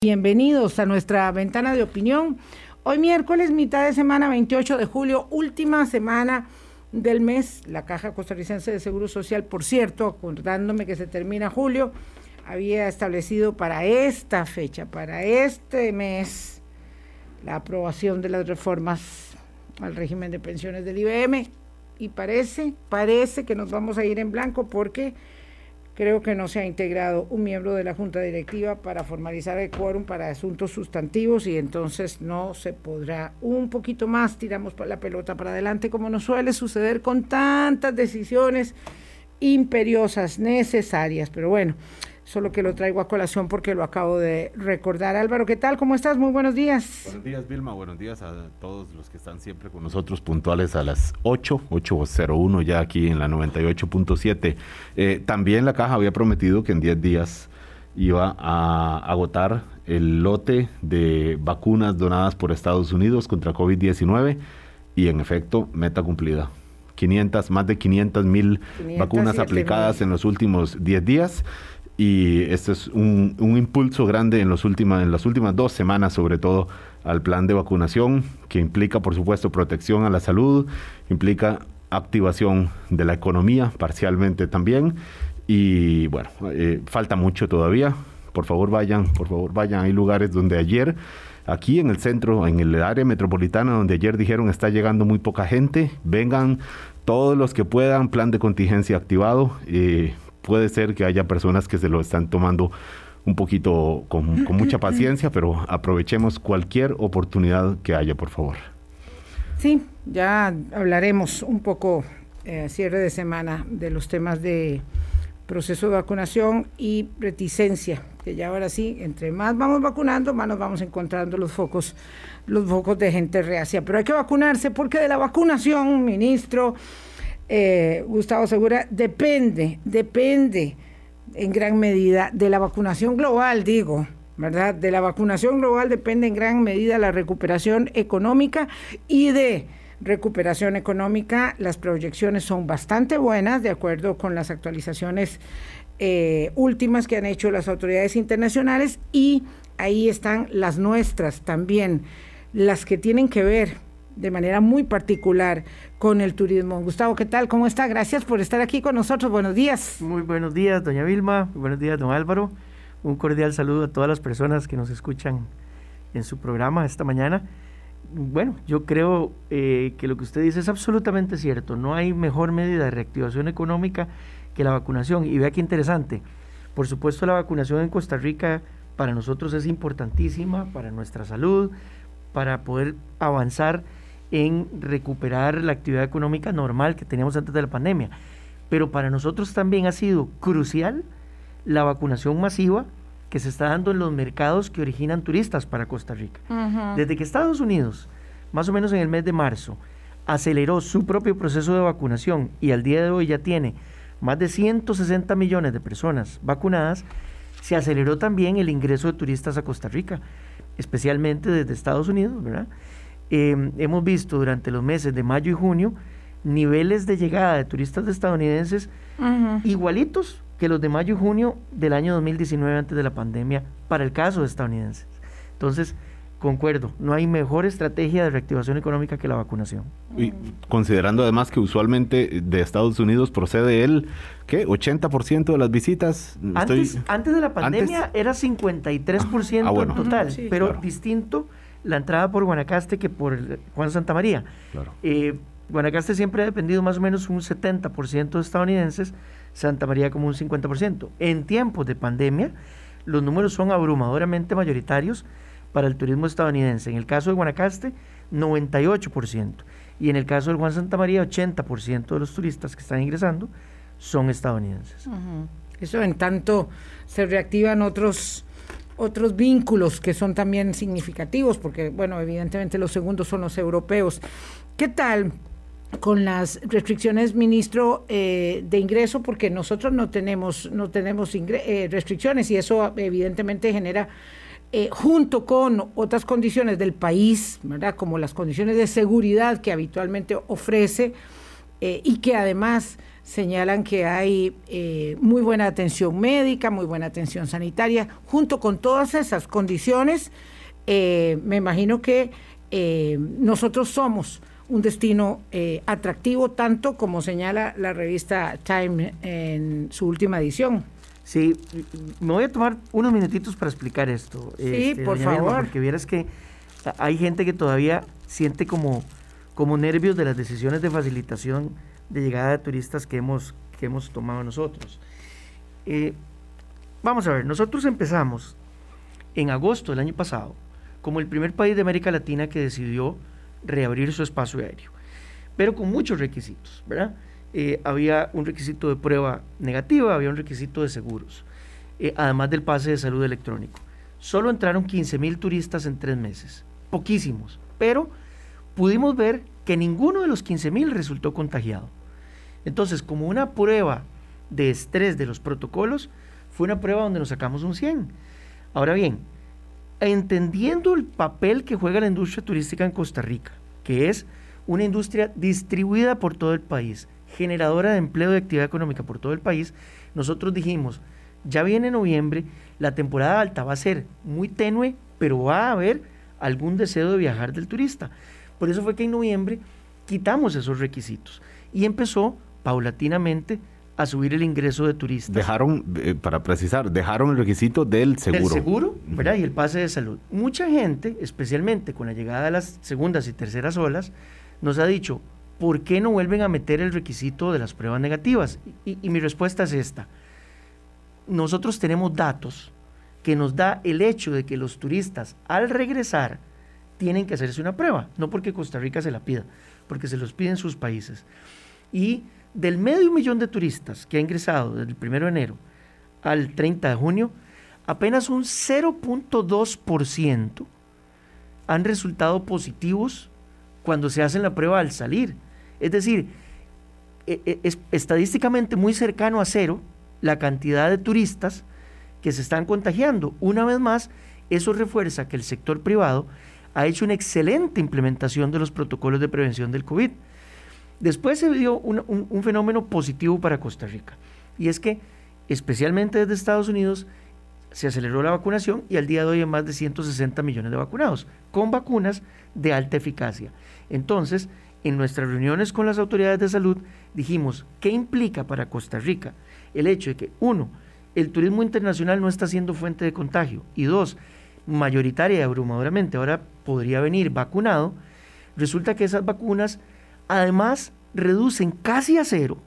Bienvenidos a nuestra ventana de opinión. Hoy miércoles, mitad de semana, 28 de julio, última semana del mes. La Caja Costarricense de Seguro Social, por cierto, acordándome que se termina julio, había establecido para esta fecha, para este mes, la aprobación de las reformas al régimen de pensiones del IBM. Y parece, parece que nos vamos a ir en blanco porque Creo que no se ha integrado un miembro de la Junta Directiva para formalizar el quórum para asuntos sustantivos y entonces no se podrá un poquito más, tiramos la pelota para adelante como nos suele suceder con tantas decisiones imperiosas, necesarias. Pero bueno, solo que lo traigo a colación porque lo acabo de recordar. Álvaro, ¿qué tal? ¿Cómo estás? Muy buenos días. Buenos días, Vilma. Buenos días a todos los que están siempre con nosotros puntuales a las 8, 8.01 ya aquí en la 98.7. Eh, también la caja había prometido que en 10 días iba a agotar el lote de vacunas donadas por Estados Unidos contra COVID-19 y en efecto, meta cumplida. 500, más de 500 mil vacunas aplicadas en los últimos 10 días y este es un, impulso grande en, los últimas, en las últimas dos semanas, sobre todo al plan de vacunación, que implica, por supuesto, protección a la salud, implica activación de la economía parcialmente también. Y bueno, eh, falta mucho todavía. Por favor, vayan, por favor, vayan. Hay lugares donde ayer, aquí en el centro, en el área metropolitana, donde ayer dijeron está llegando muy poca gente, vengan todos los que puedan, plan de contingencia activado. Eh, puede ser que haya personas que se lo están tomando un poquito con, mucha paciencia, pero aprovechemos cualquier oportunidad que haya, por favor. Sí, ya hablaremos un poco eh, cierre de semana de los temas de proceso de vacunación y reticencia, que ya ahora sí, entre más vamos vacunando, más nos vamos encontrando los focos, los focos de gente reacia. Pero hay que vacunarse porque de la vacunación, ministro, eh, Gustavo Segura, depende, depende en gran medida de la vacunación global, digo, ¿verdad? De la vacunación global depende en gran medida la recuperación económica y de recuperación económica las proyecciones son bastante buenas, de acuerdo con las actualizaciones eh, últimas que han hecho las autoridades internacionales y ahí están las nuestras también, las que tienen que ver de manera muy particular con el turismo. Gustavo, ¿qué tal? ¿Cómo está? Gracias por estar aquí con nosotros. Buenos días. Muy buenos días, doña Vilma. buenos días, don Álvaro. Un cordial saludo a todas las personas que nos escuchan en su programa esta mañana. Bueno, yo creo eh, que lo que usted dice es absolutamente cierto. No hay mejor medida de reactivación económica que la vacunación. Y vea qué interesante. Por supuesto, la vacunación en Costa Rica para nosotros es importantísima, para nuestra salud, para poder avanzar en recuperar la actividad económica normal que teníamos antes de la pandemia. Pero para nosotros también ha sido crucial la vacunación masiva que se está dando en los mercados que originan turistas para Costa Rica. Desde que Estados Unidos, más o menos en el mes de marzo, aceleró su propio proceso de vacunación y al día de hoy ya tiene más de 160 millones de personas vacunadas, se aceleró también el ingreso de turistas a Costa Rica, especialmente desde Estados Unidos, ¿verdad? Em, hemos visto durante los meses de mayo y junio niveles de llegada de turistas estadounidenses igualitos que los de mayo y junio del año 2019 antes de la pandemia para el caso de estadounidenses. Entonces, concuerdo, no hay mejor estrategia de reactivación económica que la vacunación. Y considerando además que usualmente de Estados Unidos procede el, ¿qué? 80% de las visitas. Antes, antes de la pandemia era 53% ah, en total, pero distinto la entrada por Guanacaste que por Juan Santa María. Eh, Guanacaste siempre ha dependido más o menos un 70% de estadounidenses, Santa María como un 50%. En tiempos de pandemia, los números son abrumadoramente mayoritarios para el turismo estadounidense. En el caso de Guanacaste, 98%. Y en el caso del Juan Santa María, 80% de los turistas que están ingresando son estadounidenses. Eso en tanto se reactivan otros otros vínculos que son también significativos, porque, bueno, evidentemente los segundos son los europeos. ¿Qué tal? con las restricciones, ministro, eh, de ingreso, porque nosotros no tenemos, no tenemos eh, restricciones y eso evidentemente genera, eh, junto con otras condiciones del país, ¿verdad? como las condiciones de seguridad que habitualmente ofrece, eh, y que además señalan que hay eh, muy buena atención médica, muy buena atención sanitaria, junto con todas esas condiciones, eh, me imagino que nosotros somos un destino atractivo, tanto como señala la revista Time en su última edición. Sí, me voy a tomar unos minutitos para explicar esto. Sí, este, por favor. porque vieras que hay gente que todavía siente como como nervios de las decisiones de facilitación de llegada de turistas que hemos, que hemos tomado nosotros. Eh, vamos a ver, nosotros empezamos en agosto del año pasado como el primer país de América Latina que decidió reabrir su espacio aéreo, pero con muchos requisitos. Eh, había un requisito de prueba negativa, había un requisito de seguros, eh, además del pase de salud electrónico. Solo entraron 15 mil turistas en tres meses, poquísimos, pero pudimos ver que ninguno de los 15.000 resultó contagiado. Entonces, como una prueba de estrés de los protocolos, fue una prueba donde nos sacamos un 100. Ahora bien, entendiendo el papel que juega la industria turística en Costa Rica, que es una industria distribuida por todo el país, generadora de empleo y actividad económica por todo el país, nosotros dijimos, ya viene noviembre, la temporada alta va a ser muy tenue, pero va a haber algún deseo de viajar del turista. Por eso fue que en noviembre quitamos esos requisitos y empezó paulatinamente a subir el ingreso de turistas. Dejaron, eh, para precisar, dejaron el requisito del seguro. Del seguro, ¿verdad? Y el pase de salud. Mucha gente, especialmente con la llegada de las segundas y terceras olas, nos ha dicho, ¿por qué no vuelven a meter el requisito de las pruebas negativas? Y, y mi respuesta es esta. Nosotros tenemos datos que nos da el hecho de que los turistas al regresar tienen que hacerse una prueba, no porque Costa Rica se la pida, porque se los piden sus países. Y del medio millón de turistas que ha ingresado desde el 1 de enero al 30 de junio, apenas un 0.2% han resultado positivos cuando se hacen la prueba al salir. Es decir, e, e, es estadísticamente muy cercano a cero la cantidad de turistas que se están contagiando. Una vez más, eso refuerza que el sector privado ha hecho una excelente implementación de los protocolos de prevención del COVID. Después se dio un, fenómeno positivo para Costa Rica, y es que, especialmente desde Estados Unidos, se aceleró la vacunación y al día de hoy hay más de 160 millones de vacunados, con vacunas de alta eficacia. Entonces, en nuestras reuniones con las autoridades de salud, dijimos, ¿qué implica para Costa Rica el hecho de que, uno, el turismo internacional no está siendo fuente de contagio, y dos, mayoritaria y abrumadoramente ahora podría venir vacunado, resulta que esas vacunas además reducen casi a cero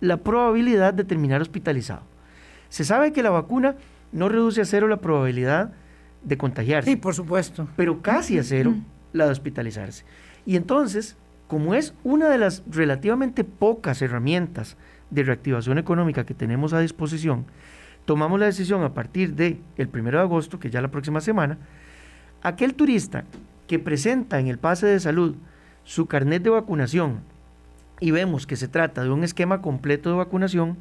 la probabilidad de terminar hospitalizado. Se sabe que la vacuna no reduce a cero la probabilidad de contagiarse. Sí, por supuesto. Pero casi a cero la de hospitalizarse. Y entonces, como es una de las relativamente pocas herramientas de reactivación económica que tenemos a disposición, tomamos la decisión a partir del el 1 de agosto, que ya la próxima semana, aquel turista que presenta en el pase de salud su carnet de vacunación y vemos que se trata de un esquema completo de vacunación,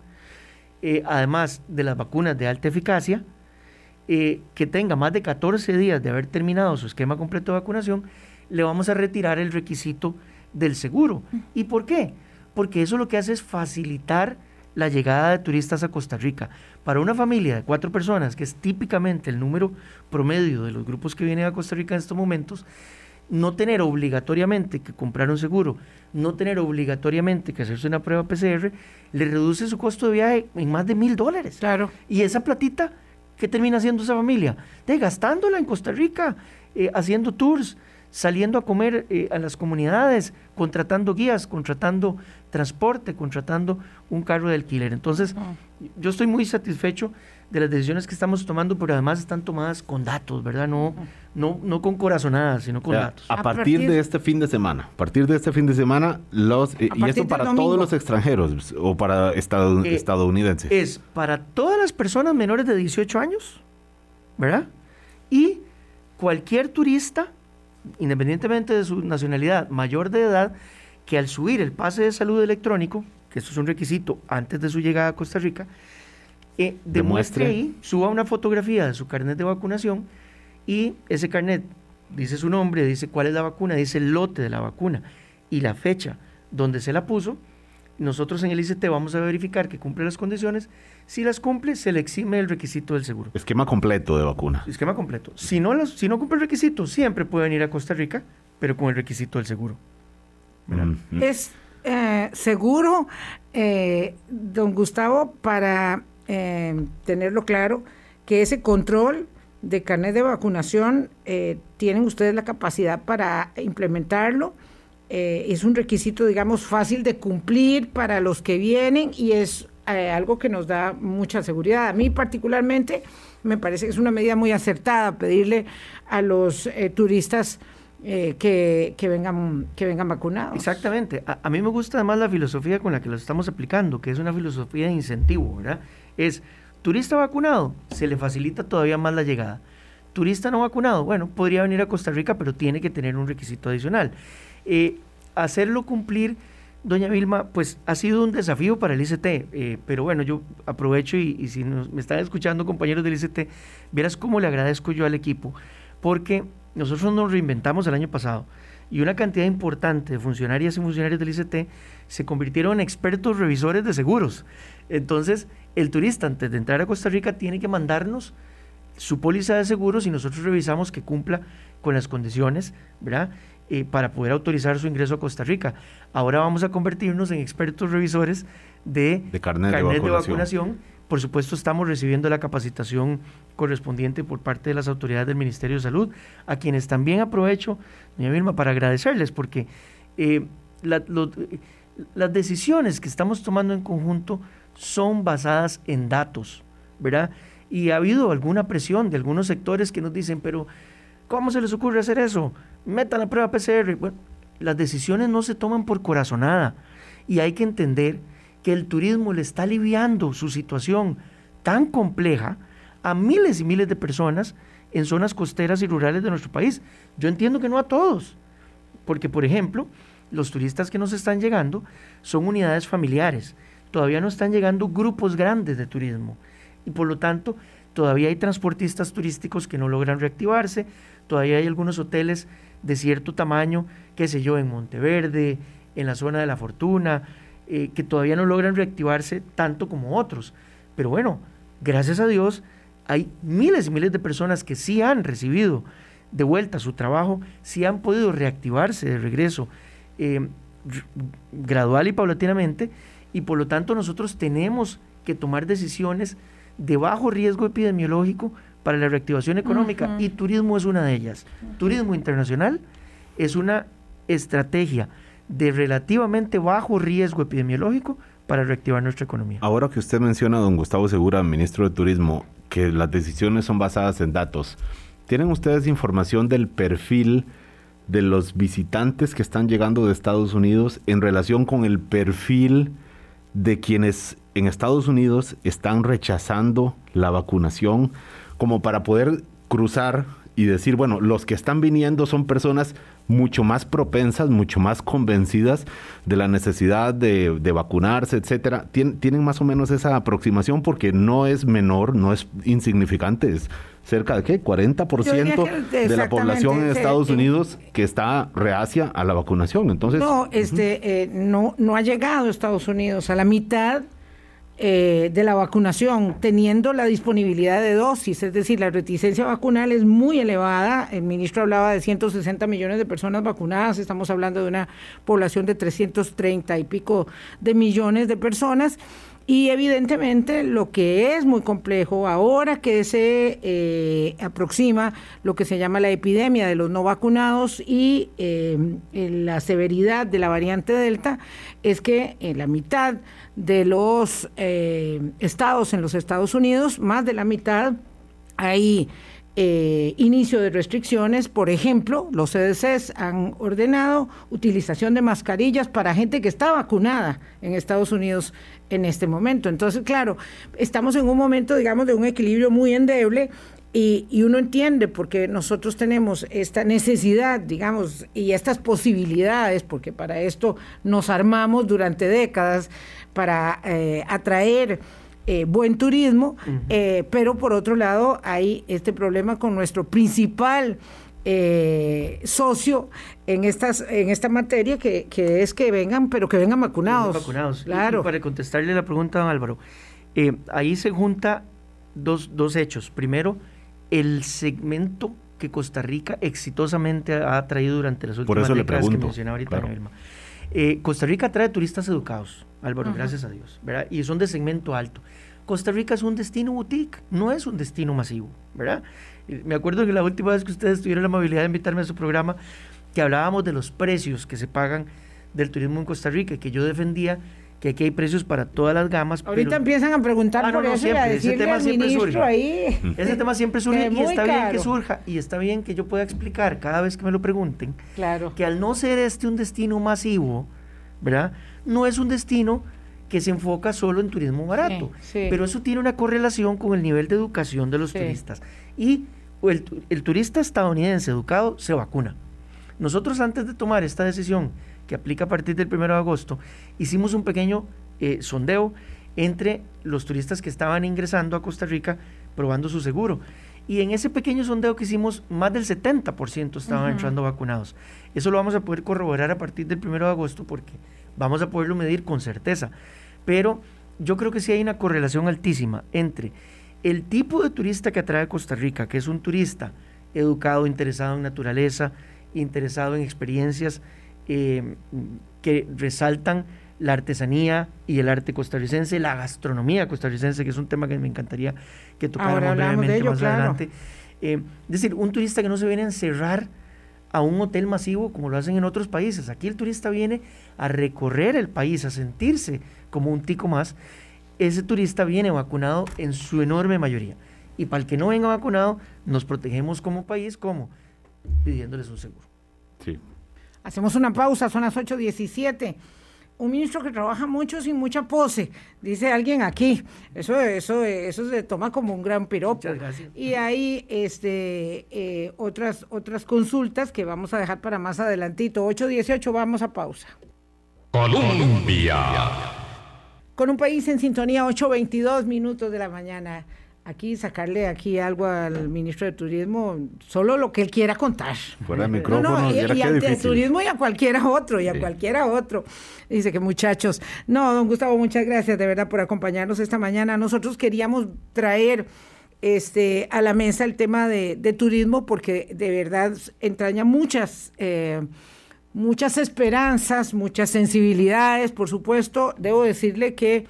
eh, además de las vacunas de alta eficacia, eh, que tenga más de 14 días de haber terminado su esquema completo de vacunación, le vamos a retirar el requisito del seguro. ¿Y por qué? Porque eso lo que hace es facilitar la llegada de turistas a Costa Rica. Para una familia de cuatro personas, que es típicamente el número promedio de los grupos que vienen a Costa Rica en estos momentos, no tener obligatoriamente que comprar un seguro, no tener obligatoriamente que hacerse una prueba PCR, le reduce su costo de viaje en más de mil dólares. Claro. Y esa platita, ¿qué termina haciendo esa familia? De gastándola en Costa Rica, eh, haciendo tours, saliendo a comer eh, a las comunidades, contratando guías, contratando transporte, contratando un carro de alquiler. Entonces, yo estoy muy satisfecho de las decisiones que estamos tomando, pero además están tomadas con datos, ¿verdad? No, no, no con corazonadas, sino con datos. A, partir, de este fin de semana, a partir de este fin de semana, los y esto para todos los extranjeros o para eh, estadounidenses. Es para todas las personas menores de 18 años, ¿verdad? Y cualquier turista, independientemente de su nacionalidad, mayor de edad, que al subir el pase de salud electrónico, que eso es un requisito antes de su llegada a Costa Rica, eh, demuestre ahí, suba una fotografía de su carnet de vacunación y ese carnet dice su nombre, dice cuál es la vacuna, dice el lote de la vacuna y la fecha donde se la puso nosotros en el ICT vamos a verificar que cumple las condiciones. Si las cumple, se le exime el requisito del seguro. Esquema completo de vacuna. Esquema completo. Si no, si no cumple el requisito, siempre puede venir a Costa Rica, pero con el requisito del seguro. Mm, es eh, seguro, eh, don Gustavo, para eh, tenerlo claro, que ese control de carnet de vacunación tienen ustedes la capacidad para implementarlo eh, es un requisito, digamos, fácil de cumplir para los que vienen y es eh, algo que nos da mucha seguridad. A mí particularmente me parece que es una medida muy acertada pedirle a los eh, turistas que, vengan, que vengan vacunados. Exactamente. A, mí me gusta además la filosofía con la que lo estamos aplicando, que es una filosofía de incentivo, ¿verdad? Es turista vacunado, se le facilita todavía más la llegada. Turista no vacunado, bueno, podría venir a Costa Rica, pero tiene que tener un requisito adicional. Eh, hacerlo cumplir, doña Vilma, pues ha sido un desafío para el ICT, eh, pero bueno, yo aprovecho y, si me están escuchando compañeros del ICT, verás cómo le agradezco yo al equipo, porque nosotros nos reinventamos el año pasado y una cantidad importante de funcionarias y funcionarios del ICT se convirtieron en expertos revisores de seguros. Entonces, el turista antes de entrar a Costa Rica tiene que mandarnos su póliza de seguros y nosotros revisamos que cumpla con las condiciones, ¿verdad? Eh, para poder autorizar su ingreso a Costa Rica. Ahora vamos a convertirnos en expertos revisores de, carnet, de, vacunación. Por supuesto, estamos recibiendo la capacitación correspondiente por parte de las autoridades del Ministerio de Salud, a quienes también aprovecho, doña Vilma, para agradecerles, porque eh, las decisiones que estamos tomando en conjunto son basadas en datos, ¿verdad? Y ha habido alguna presión de algunos sectores que nos dicen, pero ¿cómo se les ocurre hacer eso? metan la prueba PCR. Bueno, las decisiones no se toman por corazonada y hay que entender que el turismo le está aliviando su situación tan compleja a miles y miles de personas en zonas costeras y rurales de nuestro país. Yo entiendo que no a todos, porque por ejemplo, los turistas que nos están llegando son unidades familiares, todavía no están llegando grupos grandes de turismo y por lo tanto todavía hay transportistas turísticos que no logran reactivarse, todavía hay algunos hoteles de cierto tamaño, qué sé yo, en Monteverde, en la zona de la Fortuna, eh, que todavía no logran reactivarse tanto como otros. Pero bueno, gracias a Dios, hay miles y miles de personas que sí han recibido de vuelta su trabajo, sí han podido reactivarse de regreso eh, gradual y paulatinamente, y por lo tanto nosotros tenemos que tomar decisiones de bajo riesgo epidemiológico para la reactivación económica y turismo es una de ellas. Turismo internacional es una estrategia de relativamente bajo riesgo epidemiológico para reactivar nuestra economía. Ahora que usted menciona, don Gustavo Segura, ministro de Turismo, que las decisiones son basadas en datos, ¿tienen ustedes información del perfil de los visitantes que están llegando de Estados Unidos en relación con el perfil de quienes en Estados Unidos están rechazando la vacunación? como para poder cruzar y decir, bueno, los que están viniendo son personas mucho más propensas, mucho más convencidas de la necesidad de, vacunarse, etcétera. tienen más o menos esa aproximación porque no es menor, no es insignificante, es cerca de qué, 40% de la población en Estados Unidos que está reacia a la vacunación. Entonces, no, este, eh, no, no ha llegado a Estados Unidos a la mitad eh, de la vacunación, teniendo la disponibilidad de dosis, es decir, la reticencia vacunal es muy elevada. El ministro hablaba de 160 millones de personas vacunadas, estamos hablando de una población de 330 y pico de millones de personas. Y evidentemente lo que es muy complejo ahora que se eh, aproxima lo que se llama la epidemia de los no vacunados y eh, la severidad de la variante Delta es que en la mitad de los eh, estados en los Estados Unidos, más de la mitad hay inicio de restricciones. Por ejemplo, los CDCs han ordenado utilización de mascarillas para gente que está vacunada en Estados Unidos en este momento. Entonces, claro, estamos en un momento, digamos, de un equilibrio muy endeble y, y, uno entiende porque nosotros tenemos esta necesidad, digamos, y estas posibilidades, porque para esto nos armamos durante décadas para eh, atraer eh, buen turismo, eh, pero por otro lado hay este problema con nuestro principal eh, socio en estas en esta materia que, es que vengan, pero que vengan vacunados. vacunados. Claro. para contestarle la pregunta, don Álvaro, eh, ahí se junta dos, dos hechos. Primero, el segmento que Costa Rica exitosamente ha traído durante las últimas décadas que mencionaba ahorita eh, Costa Rica trae turistas educados, Álvaro, gracias a Dios, ¿verdad? Y son de segmento alto. Costa Rica es un destino boutique, no es un destino masivo, ¿verdad? Me acuerdo que la última vez que ustedes tuvieron la amabilidad de invitarme a su programa, que hablábamos de los precios que se pagan del turismo en Costa Rica, que yo defendía que aquí hay precios para todas las gamas. Ahorita empiezan a preguntar ah, por eso ese tema siempre surge. Ahí. Ese tema siempre surge y está bien que surja y está bien que yo pueda explicar cada vez que me lo pregunten claro. que al no ser este un destino masivo, ¿verdad? No es un destino que se enfoca solo en turismo barato, pero eso tiene una correlación con el nivel de educación de los turistas. Y el, el turista estadounidense educado se vacuna. Nosotros antes de tomar esta decisión que aplica a partir del 1 de agosto, hicimos un pequeño eh, sondeo entre los turistas que estaban ingresando a Costa Rica probando su seguro. Y en ese pequeño sondeo que hicimos, más del 70% estaban entrando vacunados. Eso lo vamos a poder corroborar a partir del 1 de agosto porque vamos a poderlo medir con certeza. Pero yo creo que sí hay una correlación altísima entre el tipo de turista que atrae a Costa Rica, que es un turista educado, interesado en naturaleza, interesado en experiencias eh, que resaltan la artesanía y el arte costarricense, la gastronomía costarricense, que es un tema que me encantaría que tocáramos brevemente más adelante. Eh, es decir, un turista que no se viene a encerrar a un hotel masivo como lo hacen en otros países. Aquí el turista viene a recorrer el país, a sentirse como un tico más. Ese turista viene vacunado en su enorme mayoría. Y para el que no venga vacunado, nos protegemos como país, como pidiéndoles un seguro. Sí, Hacemos una pausa, son las 8.17. Un ministro que trabaja mucho sin mucha pose, dice alguien aquí. Eso, eso, eso se toma como un gran piropo. Y hay este, eh, otras, otras consultas que vamos a dejar para más adelantito. 8.18, vamos a pausa. Colombia. Con un país en sintonía, 8.22 minutos de la mañana aquí sacarle aquí algo al ministro de Turismo, solo lo que él quiera contar. Fuera de micrófono, y, y al turismo y a cualquiera otro, y a cualquiera otro. Dice que muchachos, no, don Gustavo, muchas gracias de verdad por acompañarnos esta mañana. Nosotros queríamos traer este a la mesa el tema de, turismo porque de verdad entraña muchas... Eh, muchas esperanzas, muchas sensibilidades, por supuesto. Debo decirle que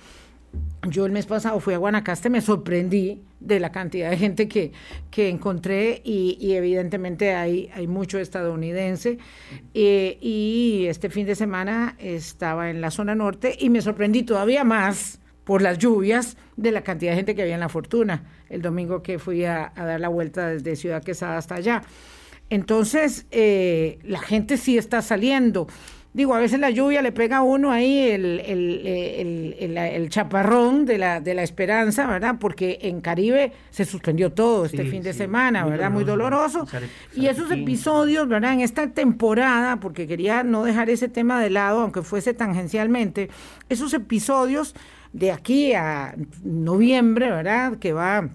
yo el mes pasado fui a Guanacaste, me sorprendí de la cantidad de gente que, que encontré y, evidentemente hay, hay mucho estadounidense. Eh, y este fin de semana estaba en la zona norte y me sorprendí todavía más por las lluvias de la cantidad de gente que había en La Fortuna el domingo que fui a, dar la vuelta desde Ciudad Quesada hasta allá. Entonces, eh, la gente sí está saliendo. Digo, a veces la lluvia le pega a uno ahí el, el, chaparrón de la, de la esperanza, ¿verdad? Porque en Caribe se suspendió todo este fin de semana, ¿verdad? Muy doloroso. Y esos episodios, ¿verdad? En esta temporada, porque quería no dejar ese tema de lado, aunque fuese tangencialmente, esos episodios de aquí a noviembre, ¿verdad? Que va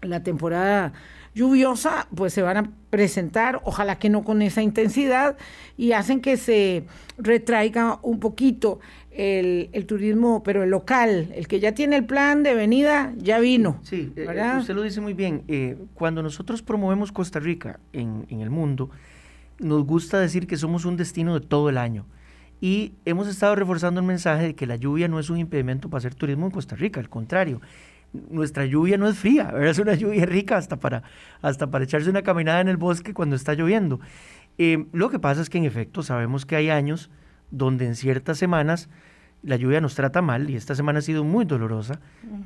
la temporada lluviosa, pues se van a presentar, ojalá que no con esa intensidad, y hacen que se retraiga un poquito el, turismo, pero el local, el que ya tiene el plan de venida, ya vino. Sí, eh, usted lo dice muy bien. Eh, cuando nosotros promovemos Costa Rica en, en el mundo, nos gusta decir que somos un destino de todo el año. Y hemos estado reforzando el mensaje de que la lluvia no es un impedimento para hacer turismo en Costa Rica, al contrario, nuestra lluvia no es fría, es una lluvia rica hasta para, hasta para echarse una caminada en el bosque cuando está lloviendo. Eh, lo que pasa es que en efecto sabemos que hay años donde en ciertas semanas la lluvia nos trata mal y esta semana ha sido muy dolorosa.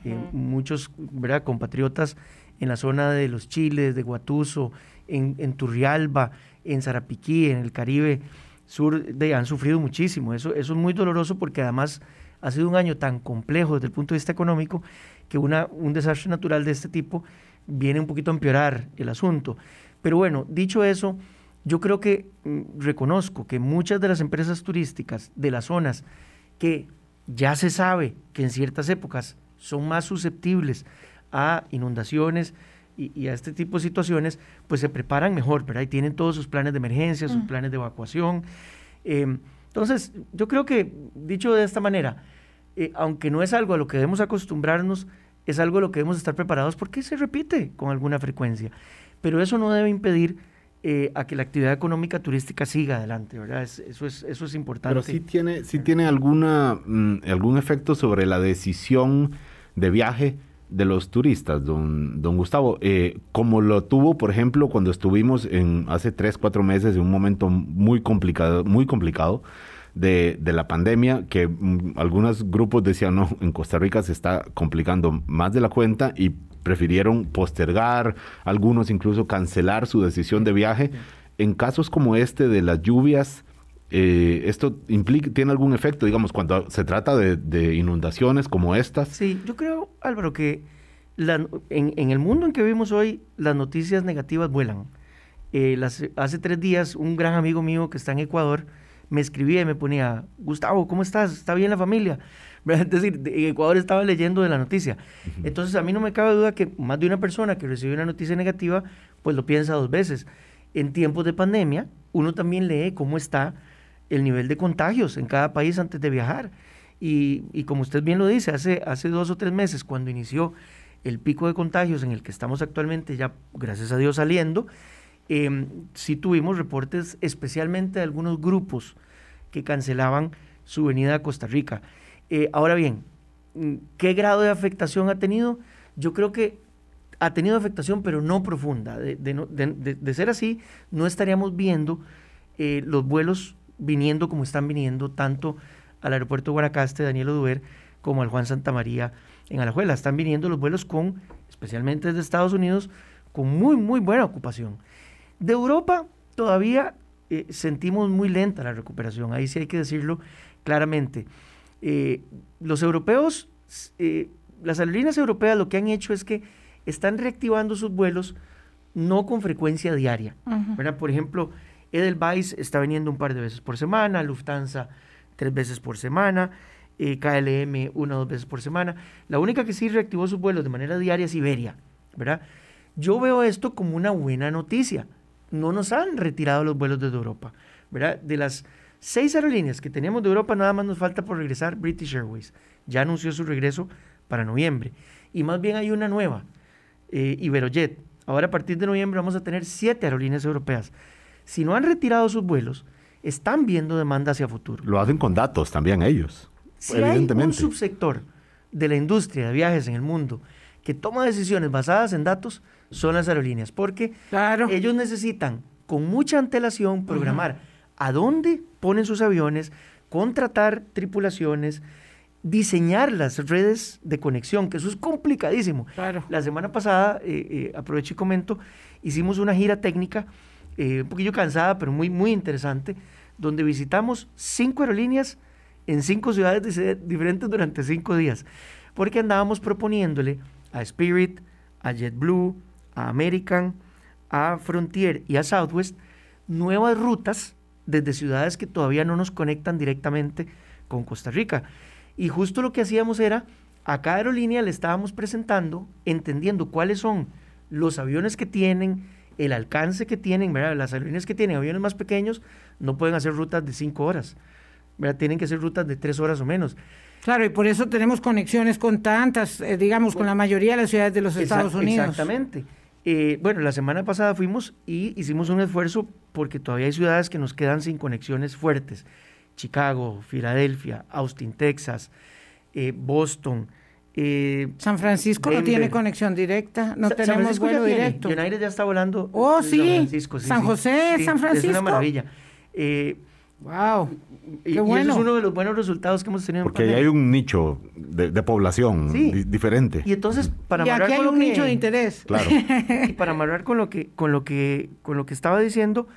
Eh, muchos ¿verdad? compatriotas en la zona de los Chiles, de Guatuso, en, en Turrialba, en Zarapiquí, en el Caribe Sur, de, han sufrido muchísimo. Eso, eso es muy doloroso porque además ha sido un año tan complejo desde el punto de vista económico que una, un desastre natural de este tipo viene un poquito a empeorar el asunto. Pero bueno, dicho eso, yo creo que mm, reconozco que muchas de las empresas turísticas de las zonas que ya se sabe que en ciertas épocas son más susceptibles a inundaciones, y, a este tipo de situaciones, pues se preparan mejor, ¿verdad? Y tienen todos sus planes de emergencia, sus mm. planes de evacuación. Em, entonces, yo creo que, dicho de esta manera, eh, aunque no es algo a lo que debemos acostumbrarnos, es algo a lo que debemos estar preparados porque se repite con alguna frecuencia. Pero eso no debe impedir eh, a que la actividad económica turística siga adelante, ¿verdad? eso, es, eso es importante. Pero sí tiene, sí tiene alguna, mm, algún efecto sobre la decisión de viaje de los turistas, don, don Gustavo, eh, como lo tuvo, por ejemplo, cuando estuvimos en hace tres, cuatro meses en un momento muy complicado, muy complicado de, de la pandemia, que mm, algunos grupos decían, no, en Costa Rica se está complicando más de la cuenta y prefirieron postergar, algunos incluso cancelar su decisión de viaje. En casos como este de las lluvias, eh, ¿Esto implica, tiene algún efecto, digamos, cuando se trata de, inundaciones como estas? Sí, yo creo, Álvaro, que en, el mundo en que vivimos hoy, las noticias negativas vuelan. Eh, hace tres días, un gran amigo mío que está en Ecuador me escribía y me ponía, Gustavo, ¿cómo estás? ¿Está bien la familia? Es decir, en Ecuador estaba leyendo de la noticia. Entonces, a mí no me cabe duda que más de una persona que recibe una noticia negativa, pues lo piensa dos veces. En tiempos de pandemia, uno también lee cómo está el nivel de contagios en cada país antes de viajar. Y, como usted bien lo dice, hace, hace dos o tres meses, cuando inició el pico de contagios en el que estamos actualmente, ya gracias a Dios saliendo, eh, sí tuvimos reportes especialmente de algunos grupos que cancelaban su venida a Costa Rica. Eh, ahora bien, ¿qué grado de afectación ha tenido? Yo creo que ha tenido afectación, pero no profunda. De, ser así, no estaríamos viendo eh, los vuelos viniendo como están viniendo tanto al aeropuerto Guanacaste, Daniel Oduber, como al Juan Santa María en Alajuela. Están viniendo los vuelos con, especialmente desde Estados Unidos, con muy, muy buena ocupación. De Europa todavía eh, sentimos muy lenta la recuperación, ahí sí hay que decirlo claramente. Eh, los europeos, eh, las aerolíneas europeas lo que han hecho es que están reactivando sus vuelos no con frecuencia diaria. Por ejemplo, Edelweiss está viniendo un par de veces por semana, Lufthansa tres veces por semana, KLM una o dos veces por semana. La única que sí reactivó sus vuelos de manera diaria es Iberia, ¿verdad? Yo veo esto como una buena noticia. No nos han retirado los vuelos desde Europa, ¿verdad? De las seis aerolíneas que teníamos de Europa, nada más nos falta por regresar British Airways. Ya anunció su regreso para noviembre. Y más bien hay una nueva, eh, Iberojet. Ahora a partir de noviembre vamos a tener siete aerolíneas europeas si no han retirado sus vuelos, están viendo demanda hacia futuro. Lo hacen con datos también ellos. Si evidentemente. hay un subsector de la industria de viajes en el mundo que toma decisiones basadas en datos, son las aerolíneas, porque ellos necesitan con mucha antelación programar a dónde ponen sus aviones, contratar tripulaciones, diseñar las redes de conexión, que eso es complicadísimo. La semana pasada, eh, eh, aprovecho y comento, hicimos una gira técnica eh, un poquillo cansada, pero muy, muy interesante, donde visitamos cinco aerolíneas en cinco ciudades diferentes durante cinco días, porque andábamos proponiéndole a Spirit, a JetBlue, a American, a Frontier y a Southwest nuevas rutas desde ciudades que todavía no nos conectan directamente con Costa Rica. Y justo lo que hacíamos era, a cada aerolínea le estábamos presentando, entendiendo cuáles son los aviones que tienen, el alcance que tienen, ¿verdad? las aerolíneas que tienen aviones más pequeños no pueden hacer rutas de cinco horas, ¿verdad? tienen que hacer rutas de tres horas o menos. Claro, y por eso tenemos conexiones con tantas, eh, digamos, con la mayoría de las ciudades de los Estados Unidos. Exactamente. Eh, bueno, la semana pasada fuimos y hicimos un esfuerzo porque todavía hay ciudades que nos quedan sin conexiones fuertes. Chicago, Filadelfia, Austin, Texas, eh, Boston, eh, San Francisco no tiene conexión directa, no tenemos vuelo directo. United ya está volando. Oh, sí. San, Francisco, San José, San Francisco. Es una maravilla. Eh, wow. Qué bueno. eso es uno de los buenos resultados que hemos tenido. Porque ahí hay un nicho de, población diferente. Y entonces, para y aquí hay un nicho de interés. Claro. y para amarrar con lo que, con lo que, con lo que estaba diciendo,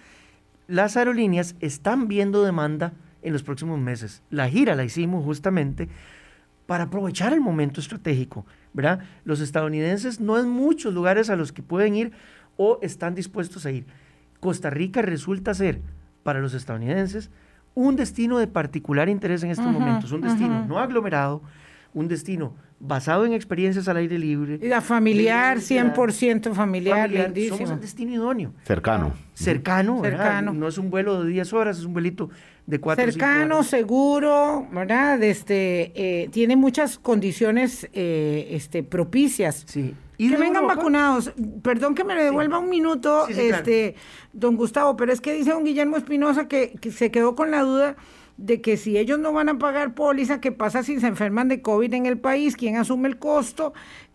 las aerolíneas están viendo demanda en los próximos meses. La gira la hicimos justamente para aprovechar el momento estratégico, ¿verdad? Los estadounidenses no en muchos lugares a los que pueden ir o están dispuestos a ir. Costa Rica resulta ser para los estadounidenses un destino de particular interés en estos momentos, un destino no aglomerado, un destino basado en experiencias al aire libre. Y la familiar, 100% familiar, familiar, lindísimo. Somos el destino idóneo. Cercano. Cercano, ¿verdad? Cercano. No es un vuelo de 10 horas, es un vuelito de 4 Cercano, horas. seguro, ¿verdad? Este, eh, tiene muchas condiciones eh, este, propicias. Sí. Que vengan Europa? vacunados. Perdón que me le devuelva un minuto, Sí, sí, claro. este, don Gustavo, pero es que dice don Guillermo Espinosa que, que se quedó con la duda de que si ellos no van a pagar póliza, ¿qué pasa si se enferman de COVID en el país? ¿Quién asume el costo?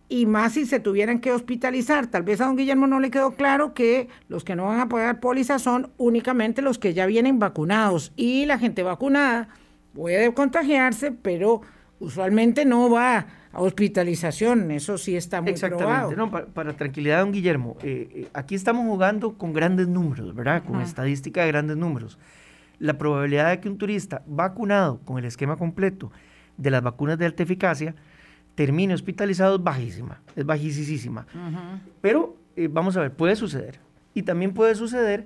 Y más si se tuvieran que hospitalizar. Tal vez a don Guillermo no le quedó claro que los que no van a pagar póliza son únicamente los que ya vienen vacunados. Y la gente vacunada puede contagiarse, pero usualmente no va a hospitalización. Eso sí está muy probado. Exactamente, no, para, para tranquilidad, don Guillermo, eh, eh, aquí estamos jugando con grandes números, ¿verdad? Con estadística de grandes números. La probabilidad de que un turista vacunado con el esquema completo de las vacunas de alta eficacia termine hospitalizado es bajísima, es bajísima. Pero eh, vamos a ver, puede suceder. Y también puede suceder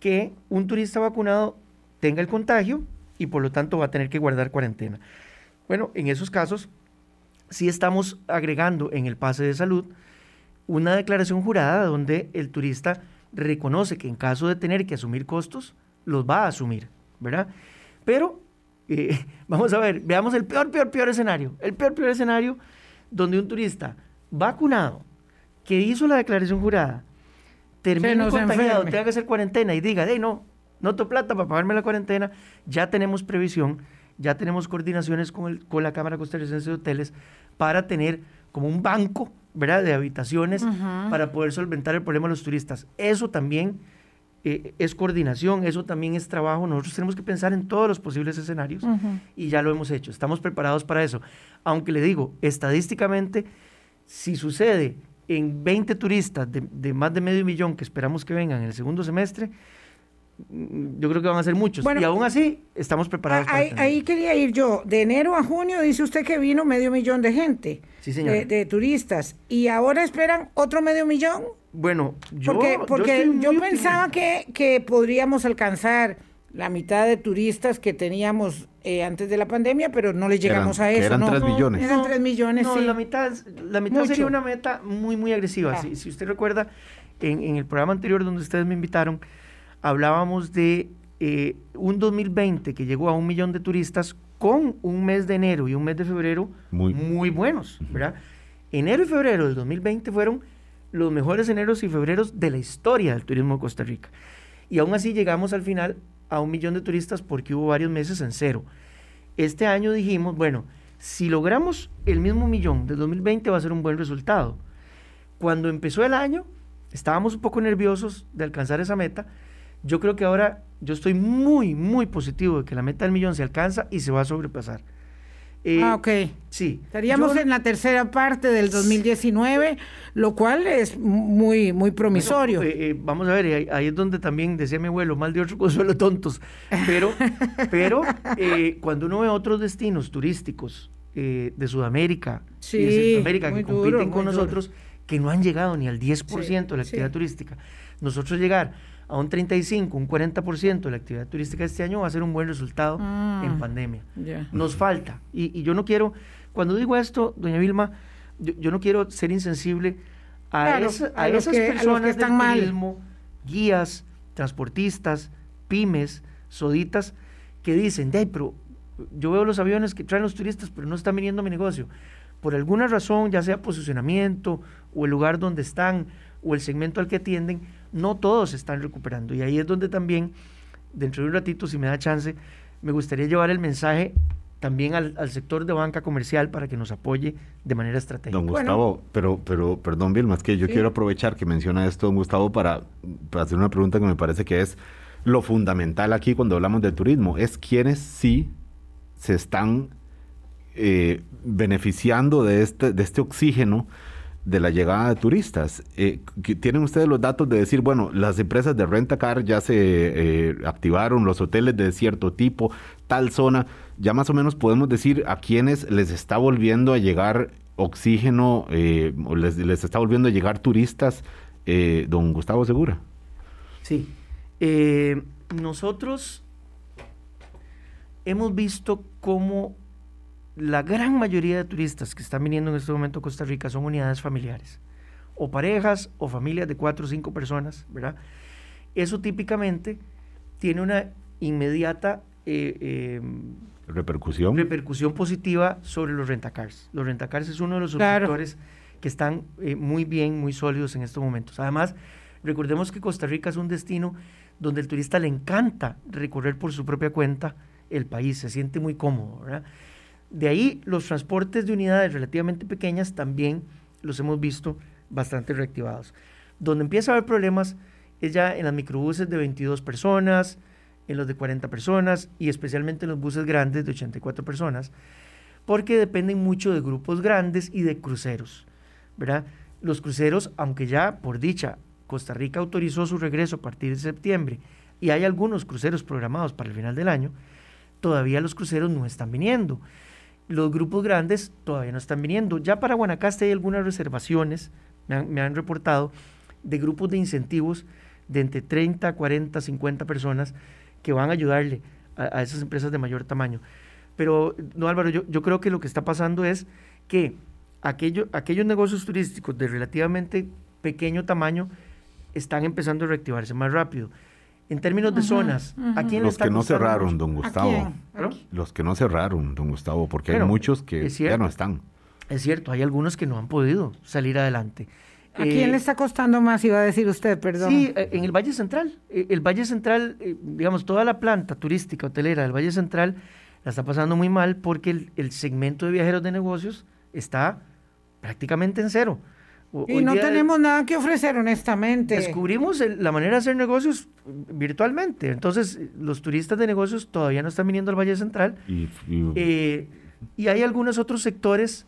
que un turista vacunado tenga el contagio y por lo tanto va a tener que guardar cuarentena. Bueno, en esos casos sí estamos agregando en el pase de salud una declaración jurada donde el turista reconoce que en caso de tener que asumir costos, los va a asumir, ¿verdad? Pero eh, vamos a ver, veamos el peor, peor, peor escenario. El peor, peor escenario donde un turista vacunado que hizo la declaración jurada termine nos contagiado, tenga que hacer cuarentena y diga, hey, no, no tengo plata para pagarme la cuarentena, ya tenemos previsión, ya tenemos coordinaciones con, el, con la Cámara Costarricense de Hoteles para tener como un banco, ¿verdad?, de habitaciones para poder solventar el problema de los turistas. Eso también eh, es coordinación, eso también es trabajo. Nosotros tenemos que pensar en todos los posibles escenarios y ya lo hemos hecho. Estamos preparados para eso. Aunque le digo, estadísticamente, si sucede en 20 turistas de, de más de medio millón que esperamos que vengan en el segundo semestre, yo creo que van a ser muchos. Bueno, y aún así, estamos preparados para Ahí, atenderlos. ahí quería ir yo. De enero a junio dice usted que vino medio millón de gente, Sí, de, de turistas, y ahora esperan otro medio millón. Bueno, yo, Porque, yo porque yo, muy pensaba optimista. que, que podríamos alcanzar la mitad de turistas que teníamos eh, antes de la pandemia, pero no le llegamos Eran- a eso. eran ¿no? tres millones. Eran tres millones, no, sí. la mitad, la mitad sería una meta muy, muy agresiva. Ah. Si, si usted recuerda, en, en el programa anterior donde ustedes me invitaron, hablábamos de eh, un 2020 que llegó a un millón de turistas con un mes de enero y un mes de febrero Muy- muy, buenos, ¿verdad? Enero y febrero del 2020 fueron los mejores eneros y febreros de la historia del turismo de Costa Rica. Y aún así llegamos al final a un millón de turistas porque hubo varios meses en cero. Este año dijimos, bueno, si logramos el mismo millón de 2020 va a ser un buen resultado. Cuando empezó el año, estábamos un poco nerviosos de alcanzar esa meta. Yo creo que ahora yo estoy muy, muy positivo de que la meta del millón se alcanza y se va a sobrepasar. Eh, Ah, ok. Sí. Estaríamos Yo- en la tercera parte del 2019, lo cual es muy, muy promisorio. Bueno, eh, eh, vamos a ver, y ahí, ahí es donde también decía mi abuelo, mal de otro consuelo tontos. Pero, pero cuando uno ve otros destinos turísticos de Sudamérica y Sí, de Centroamérica que duro, compiten con duro. nosotros, que no han llegado ni al 10% de la actividad sí. turística. Nosotros llegar a un 35, un 40% de la actividad turística este año va a ser un buen resultado Mm. en pandemia. Ya. Nos falta. Y, y yo no quiero, cuando digo esto, doña Vilma, yo, yo no quiero ser insensible a, Claro, esa- a a esas que- a los que personas están del mal. guías, transportistas, pymes, soditas, que dicen, pero yo veo los aviones que traen los turistas, pero no están viniendo a mi negocio. Por alguna razón, ya sea posicionamiento o el lugar donde están o el segmento al que atienden, no todos se están recuperando. Y ahí es donde también, dentro de un ratito, si me da chance, me gustaría llevar el mensaje también al, al sector de banca comercial para que nos apoye de manera estratégica. Don Bueno. Gustavo, pero, pero, perdón, Vilma, es que yo Sí. quiero aprovechar que menciona esto, don Gustavo, para, para hacer una pregunta que me parece que es lo fundamental aquí cuando hablamos de turismo, es quienes sí se están eh, beneficiando de este, de este oxígeno de la llegada de turistas. Eh, ¿Tienen ustedes los datos de decir, bueno, las empresas de renta-car ya se eh, activaron, los hoteles de cierto tipo, tal zona? Ya más o menos podemos decir a quienes les está volviendo a llegar oxígeno, eh, o les, les está volviendo a llegar turistas, don Gustavo Segura. Sí. Nosotros hemos visto cómo la gran mayoría de turistas que están viniendo en este momento a Costa Rica son unidades familiares, o parejas o familias de cuatro o cinco personas, ¿verdad? Eso típicamente tiene una inmediata eh, eh, repercusión. repercusión positiva sobre los rentacars. Los rentacars es uno de los Claro. sectores que están eh, muy bien, muy sólidos en estos momentos. Además, recordemos que Costa Rica es un destino donde el turista le encanta recorrer por su propia cuenta el país, se siente muy cómodo. ¿verdad? De ahí los transportes de unidades relativamente pequeñas también los hemos visto bastante reactivados. Donde empieza a haber problemas es ya en las microbuses de 22 personas, en los de 40 personas y especialmente en los buses grandes de 84 personas, porque dependen mucho de grupos grandes y de cruceros. ¿verdad? Los cruceros, aunque ya por dicha Costa Rica autorizó su regreso a partir de septiembre y hay algunos cruceros programados para el final del año, todavía los cruceros no están viniendo. Los grupos grandes todavía no están viniendo. Ya para Guanacaste hay algunas reservaciones, me han, me han reportado, de grupos de incentivos de entre 30, 40, 50 personas que van a ayudarle a, a esas empresas de mayor tamaño. Pero, no Álvaro, yo, yo creo que lo que está pasando es que aquello, aquellos negocios turísticos de relativamente pequeño tamaño están empezando a reactivarse más rápido. En términos de zonas, ¿a quién le Los está que no cerraron, mucho? don ¿A Gustavo. Los que no cerraron, don Gustavo, porque hay muchos que es ya cierto. no están. Es cierto, hay algunos que no han podido salir adelante. ¿A quién Eh, le está costando más, iba a decir usted, perdón? Sí, eh, en el Valle Central. Eh, El Valle Central, digamos, toda la planta turística hotelera del Valle Central la está pasando muy mal porque el, el segmento de viajeros de negocios está prácticamente en cero. Y no tenemos nada que ofrecer, honestamente. Descubrimos el- la manera de hacer negocios virtualmente. Entonces, los turistas de negocios todavía no están viniendo al Valle Central. Y, y- Eh, y hay algunos otros sectores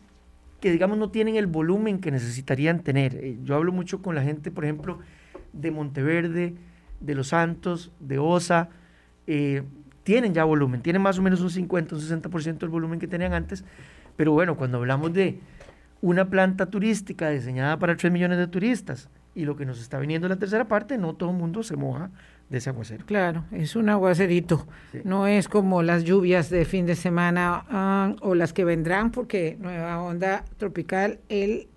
que, digamos, no tienen el volumen que necesitarían tener. Eh, yo hablo mucho con la gente, por ejemplo, de Monteverde, de Los Santos, de OSA. eh, tienen ya volumen, tienen más o menos un 50, un 60% del volumen que tenían antes. Pero bueno, cuando hablamos de una planta turística diseñada para 3 millones de turistas y lo que nos está viniendo en la tercera parte, no todo el mundo se moja de ese aguacero. Claro, es un aguacerito. Sí. No es como las lluvias de fin de semana ah, o las que vendrán, porque nueva onda tropical el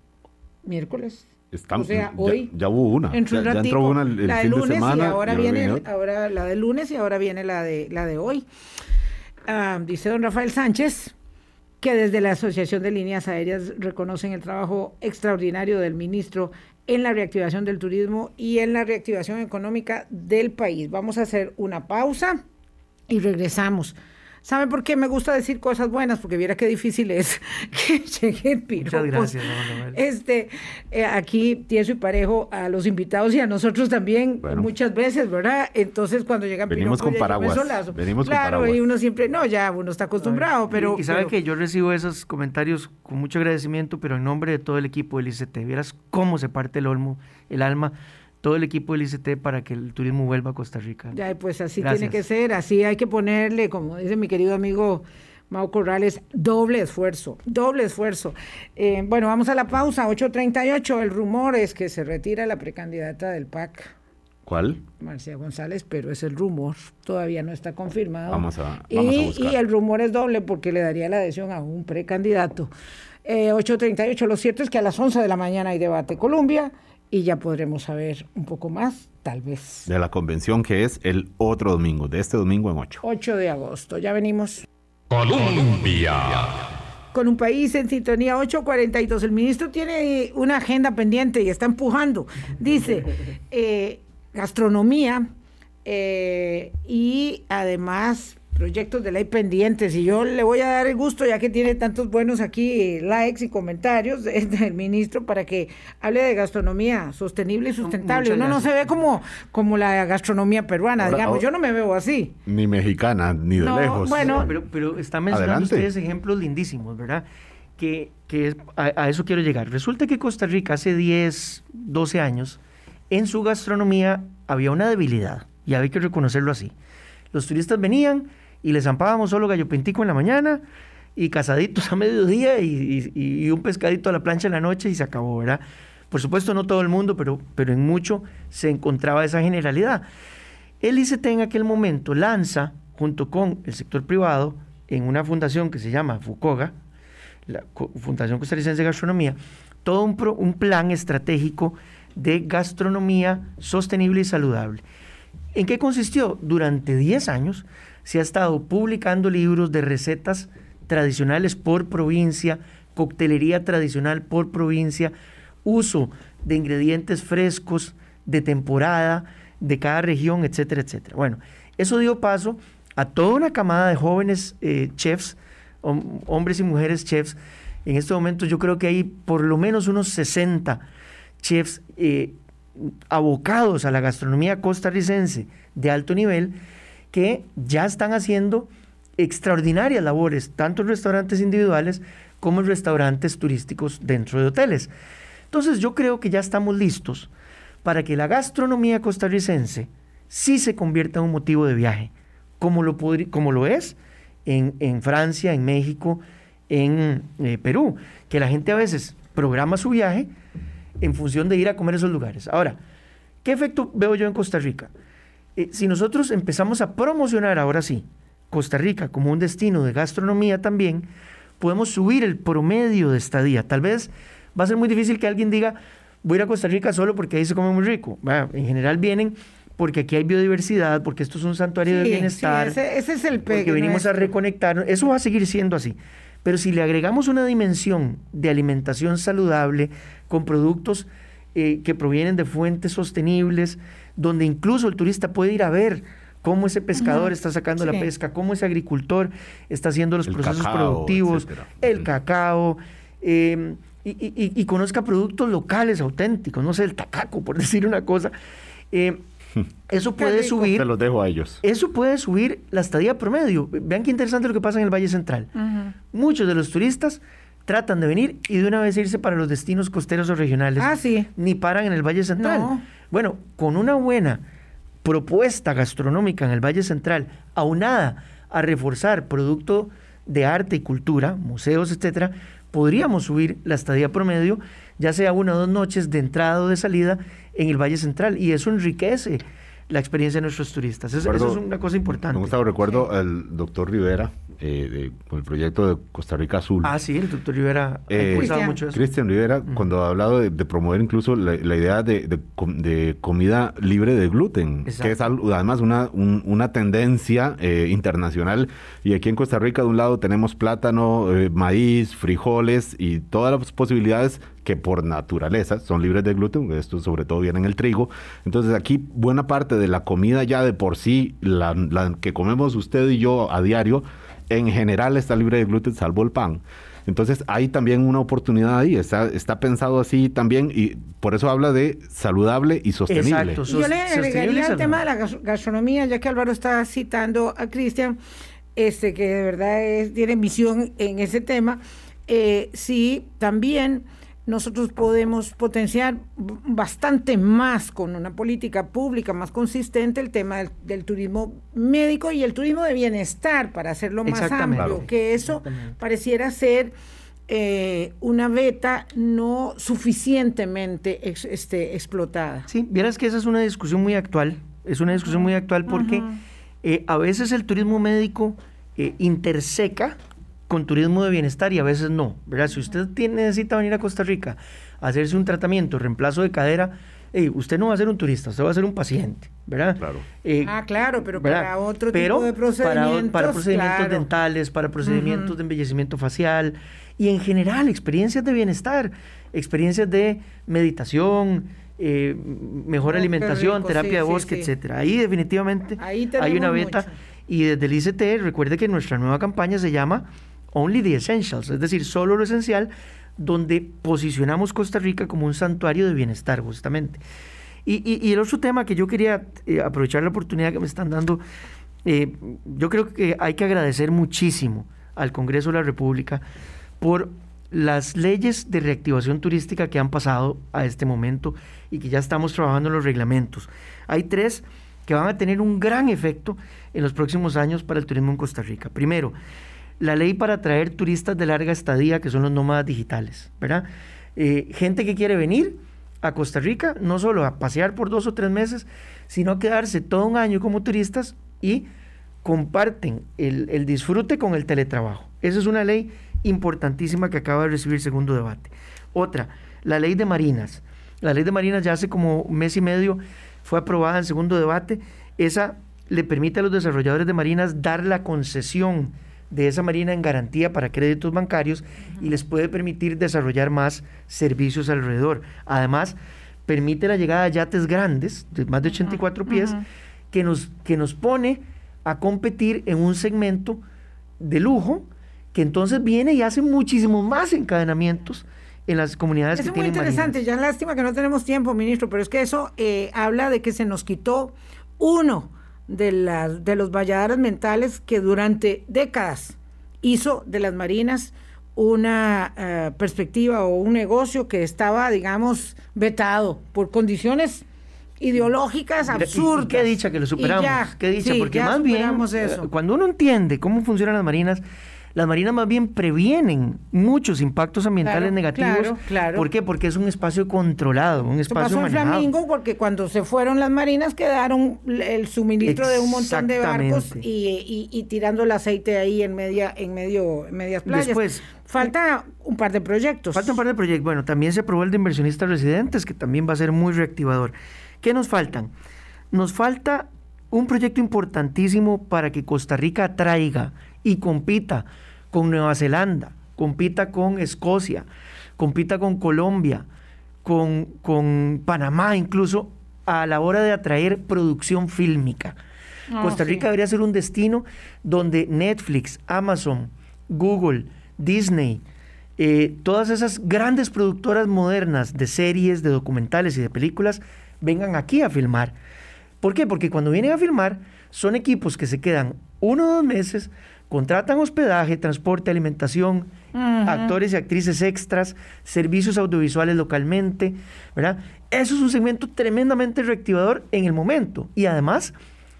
miércoles. están- o sea, ya- hoy ya, hubo una. Entró ya, ya entró una el, el la de fin de lunes semana. y ahora y viene el- ahora la de lunes y ahora viene la de la de hoy. Ah, dice don Rafael Sánchez que desde la Asociación de Líneas Aéreas reconocen el trabajo extraordinario del ministro en la reactivación del turismo y en la reactivación económica del país. Vamos a hacer una pausa y regresamos. ¿Sabe por qué me gusta decir cosas buenas? Porque viera qué difícil es que lleguen piropos. gracias, don Manuel. Este, eh, aquí tieso y parejo a los invitados y a nosotros también Bueno. muchas veces, ¿verdad? Entonces cuando llegan Venimos piropos, con paraguas, solazo. venimos con claro, paraguas. y uno siempre, no, ya uno está acostumbrado, pero... Y, y sabe pero- que yo recibo esos comentarios con mucho agradecimiento, pero en nombre de todo el equipo del ICT. Vieras cómo se parte el olmo, el alma, todo el equipo del ICT para que el turismo vuelva a Costa Rica. Ya, pues así Gracias. tiene que ser, así hay que ponerle, como dice mi querido amigo Mau Corrales, doble esfuerzo, doble esfuerzo. Eh, bueno, vamos a la pausa, 8.38, el rumor es que se retira la precandidata del PAC, ¿Cuál? Marcia González, pero es el rumor, todavía no está confirmado. Vamos a- y, vamos a buscar. y el rumor es doble porque le daría la adhesión a un precandidato. Eh, 8.38, lo cierto es que a las 11 de la mañana hay debate Colombia y ya podremos saber un poco más, tal vez. De la convención que es el otro domingo, de este domingo en 8. 8 de agosto, ya venimos. Colombia. con un país en sintonía 842. El ministro tiene una agenda pendiente y está empujando. Dice, eh, gastronomía eh, y además proyectos de ley pendientes. Y yo le voy a dar el gusto, ya que tiene tantos buenos aquí likes y comentarios de- del ministro, para que hable de gastronomía sostenible y sustentable. Muchas Uno no se ve como, como la gastronomía peruana, Ahora, digamos. ahora- Yo no me veo así. Ni mexicana, ni de No, lejos. bueno, Pero, pero están mencionando Adelante. ustedes ejemplos lindísimos, ¿verdad? Que, que es- a, a eso quiero llegar. Resulta que Costa Rica hace 10, 12 años, en su gastronomía había una debilidad, y había que reconocerlo así. Los turistas venían y les zampábamos solo gallo pintico en la mañana y casaditos a mediodía y un pescadito a la plancha en la noche y se acabó, ¿verdad? Por supuesto no todo el mundo, pero, pero en mucho se encontraba esa generalidad. El ICT en aquel momento lanza, junto con el sector privado, en una fundación que se llama FUCOGA, la Fundación Costarricense de Gastronomía, todo un, un plan estratégico de gastronomía sostenible y saludable. ¿En qué consistió? Durante 10 años se ha estado publicando libros de recetas tradicionales por provincia, coctelería tradicional por provincia, uso de ingredientes frescos de temporada de cada región, etcétera, etcétera. Bueno, eso dio paso a toda una camada de jóvenes eh, chefs, hombres y mujeres chefs. En este momento yo creo que hay por lo menos unos 60 chefs eh, abocados a la gastronomía costarricense de alto nivel que ya están haciendo extraordinarias labores, tanto en restaurantes individuales como en restaurantes turísticos dentro de hoteles. Entonces yo creo que ya estamos listos para que la gastronomía costarricense sí se convierta en un motivo de viaje, como lo, como lo es en, Francia, en México, en eh, Perú, que la gente a veces programa su viaje en función de ir a comer esos lugares. Ahora, ¿qué efecto veo yo en Costa Rica? Eh, si nosotros empezamos a promocionar ahora sí Costa Rica como un destino de gastronomía también, podemos subir el promedio de estadía. Tal vez va a ser muy difícil que alguien diga, voy a ir a Costa Rica solo porque ahí se come muy rico. en general vienen porque aquí hay biodiversidad, porque esto es un santuario de bienestar. ese, es el Porque venimos a reconectar. Eso va a seguir siendo así. Pero si le agregamos una dimensión de alimentación saludable con productos eh, que provienen de fuentes sostenibles, donde incluso el turista puede ir a ver cómo ese pescador está sacando la pesca, cómo ese agricultor está haciendo los procesos productivos, el cacao, em, y, conozca productos locales auténticos, no sé, el tacaco, por decir una cosa. Em, eso puede subir. Se los dejo a ellos. Eso puede subir la estadía promedio. Vean qué interesante lo que pasa en el Valle Central. Muchos de los turistas tratan de venir y de una vez irse para los destinos costeros o regionales. Ah, sí. Ni paran en el Valle Central. Bueno, con una buena propuesta gastronómica en el Valle Central, aunada a reforzar producto de arte y cultura, museos, etcétera, podríamos subir la estadía promedio, ya sea una o dos noches de entrada o de salida en el Valle Central. Y eso enriquece la experiencia de nuestros turistas. Eso, es una cosa importante. Me gusta, recuerdo al doctor Rivera, eh, con el proyecto de Costa Rica Azul. Ah, sí, el doctor Rivera ha eh, mucho eso. Cristian Rivera, cuando ha hablado de, promover incluso la, idea de, comida libre de gluten, que es además una, una tendencia eh, internacional. Y aquí en Costa Rica, de un lado, tenemos plátano, maíz, frijoles y todas las posibilidades que por naturaleza son libres de gluten, esto sobre todo viene en el trigo. Entonces aquí buena parte de la comida ya de por sí, la, la que comemos usted y yo a diario, en general está libre de gluten, salvo el pan. Entonces hay también una oportunidad ahí, está, está pensado así también y por eso habla de saludable y sostenible. Exacto, Yo le agregaría el tema de la gastronomía, ya que Álvaro está citando a Cristian, este, que de verdad es, tiene visión en ese tema. Eh, sí, también nosotros podemos potenciar bastante más con una política pública más consistente el tema del, turismo médico y el turismo de bienestar para hacerlo más amplio, que eso pareciera ser eh, una beta no suficientemente este, explotada. Sí, vieras que esa es una discusión muy actual, es una discusión muy actual porque eh, a veces el turismo médico eh, interseca con turismo de bienestar y a veces no, ¿verdad? Si usted tiene, necesita venir a Costa Rica a hacerse un tratamiento, reemplazo de cadera, usted no va a ser un turista, usted va a ser un paciente, ¿verdad? Claro. Eh, ah, claro, pero para otro tipo de procedimientos. Para, procedimientos dentales, para procedimientos de embellecimiento facial y en general experiencias de bienestar, experiencias de meditación, eh, mejor oh, alimentación, terapia de bosque, etcétera. Ahí definitivamente hay una beta. Y desde el ICT, recuerde que nuestra nueva campaña se llama Only the Essentials, es decir, solo lo esencial, donde posicionamos Costa Rica como un santuario de bienestar, justamente. Y, el otro tema que yo quería eh, aprovechar la oportunidad que me están dando, eh, yo creo que hay que agradecer muchísimo al Congreso de la República por las leyes de reactivación turística que han pasado a este momento y que ya estamos trabajando en los reglamentos. Hay tres que van a tener un gran efecto en los próximos años para el turismo en Costa Rica. Primero, la ley para atraer turistas de larga estadía, que son los nómadas digitales, ¿verdad? Eh, gente que quiere venir a Costa Rica, no solo a pasear por dos o tres meses, sino a quedarse todo un año como turistas y comparten el, disfrute con el teletrabajo. Esa es una ley importantísima que acaba de recibir segundo debate. Otra, la ley de marinas. La ley de marinas ya hace como un mes y medio fue aprobada en segundo debate. Esa le permite a los desarrolladores de marinas dar la concesión de esa marina en garantía para créditos bancarios y les puede permitir desarrollar más servicios alrededor. Además, permite la llegada de yates grandes, de más de 84 pies, que, nos, que nos pone a competir en un segmento de lujo que entonces viene y hace muchísimos más encadenamientos en las comunidades es que tienen Es muy interesante, ya lástima que no tenemos tiempo, ministro, pero es que eso eh, habla de que se nos quitó uno de, las, de los valladares mentales que durante décadas hizo de las marinas una eh, perspectiva o un negocio que estaba, digamos, vetado por condiciones ideológicas absurdas. qué dicha que lo superamos. qué dicha, porque más bien, eso. Eh, cuando uno entiende cómo funcionan las marinas, las marinas más bien previenen muchos impactos ambientales negativos. Claro, claro. ¿Por qué? Porque es un espacio controlado, un espacio pasó en Flamingo porque cuando se fueron las marinas quedaron el suministro de un montón de barcos y, tirando el aceite ahí en media en medio en medias playas. Después, Falta un par de proyectos. Falta un par de proyectos. Bueno, también se aprobó el de inversionistas residentes, que también va a ser muy reactivador. ¿Qué nos faltan? Nos falta un proyecto importantísimo para que Costa Rica atraiga y compita con Nueva Zelanda, compita con Escocia, compita con Colombia, con, con Panamá incluso, a la hora de atraer producción fílmica. Ah, Costa Rica debería ser un destino donde Netflix, Amazon, Google, Disney, eh, todas esas grandes productoras modernas de series, de documentales y de películas vengan aquí a filmar. ¿Por qué? Porque cuando vienen a filmar son equipos que se quedan uno o dos meses contratan hospedaje, transporte, alimentación, actores y actrices extras, servicios audiovisuales localmente, ¿verdad? Eso es un segmento tremendamente reactivador en el momento. Y además,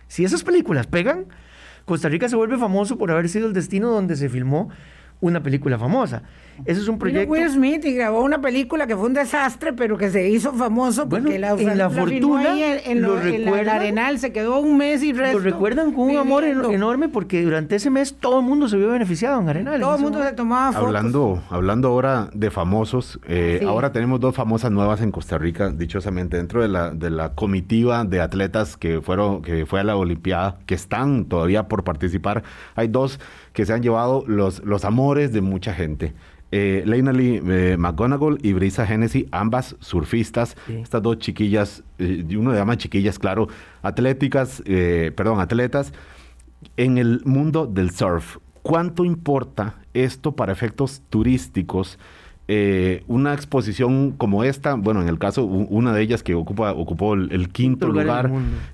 si esas películas pegan, Costa Rica se vuelve famoso por haber sido el destino donde se filmó una película famosa. Ese es un proyecto. Will Smith y grabó una película que fue un desastre, pero que se hizo famoso porque la, en la, fortuna en, lo, Arenal se quedó un mes y resto. Lo recuerdan con un amor enorme porque durante ese mes todo el mundo se vio beneficiado en Arenal. Todo el mundo se tomaba fotos. Hablando, hablando ahora de famosos, eh, ahora tenemos dos famosas nuevas en Costa Rica, dichosamente dentro de la, de la comitiva de atletas que fueron que fue a la Olimpiada, que están todavía por participar. Hay dos que se han llevado los, los amores de mucha gente eh, Leina Lee eh, McGonagall y Brisa Hennessy, ambas surfistas, estas dos chiquillas, eh, uno le llama chiquillas, claro, atléticas, eh, perdón, atletas, en el mundo del surf. ¿Cuánto importa esto para efectos turísticos? Eh, una exposición como esta, bueno, en el caso, una de ellas que ocupa, ocupó el, quinto lugar,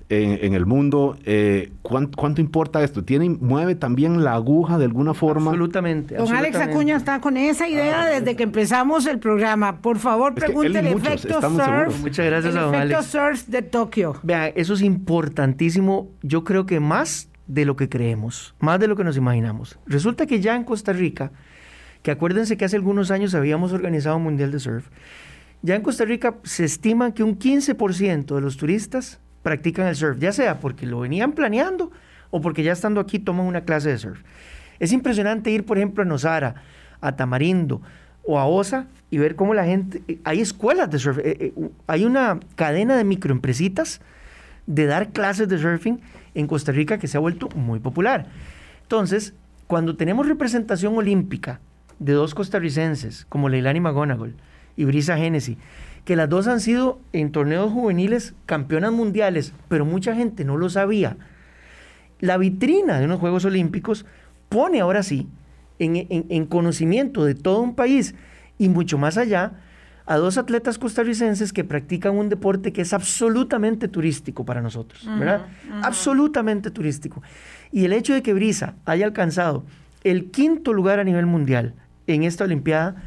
en el mundo, eh, ¿cuánto, importa esto? ¿Tiene, ¿Mueve también la aguja de alguna forma? Absolutamente. Don Alex Acuña está con esa idea ah, desde que empezamos el programa. Por favor, pregúntele el efecto surf. Muchas gracias el efecto surf de Tokio. Vea, eso es importantísimo. Yo creo que más de lo que creemos, más de lo que nos imaginamos. Resulta que ya en Costa Rica que acuérdense que hace algunos años habíamos organizado un Mundial de Surf. Ya en Costa Rica se estima que un 15% de los turistas practican el surf, ya sea porque lo venían planeando o porque ya estando aquí toman una clase de surf. Es impresionante ir, por ejemplo, a Nosara, a Tamarindo o a Osa y ver cómo la gente... Eh, hay escuelas de surf, eh, eh, hay una cadena de microempresitas de dar clases de surfing en Costa Rica que se ha vuelto muy popular. Entonces, cuando tenemos representación olímpica de dos costarricenses, como Leilani McGonagall y Brisa Hennessy, que las dos han sido en torneos juveniles campeonas mundiales, pero mucha gente no lo sabía. La vitrina de unos Juegos Olímpicos pone ahora sí en, conocimiento de todo un país y mucho más allá a dos atletas costarricenses que practican un deporte que es absolutamente turístico para nosotros, ¿verdad? Absolutamente turístico. Y el hecho de que Brisa haya alcanzado el quinto lugar a nivel mundial en esta Olimpiada,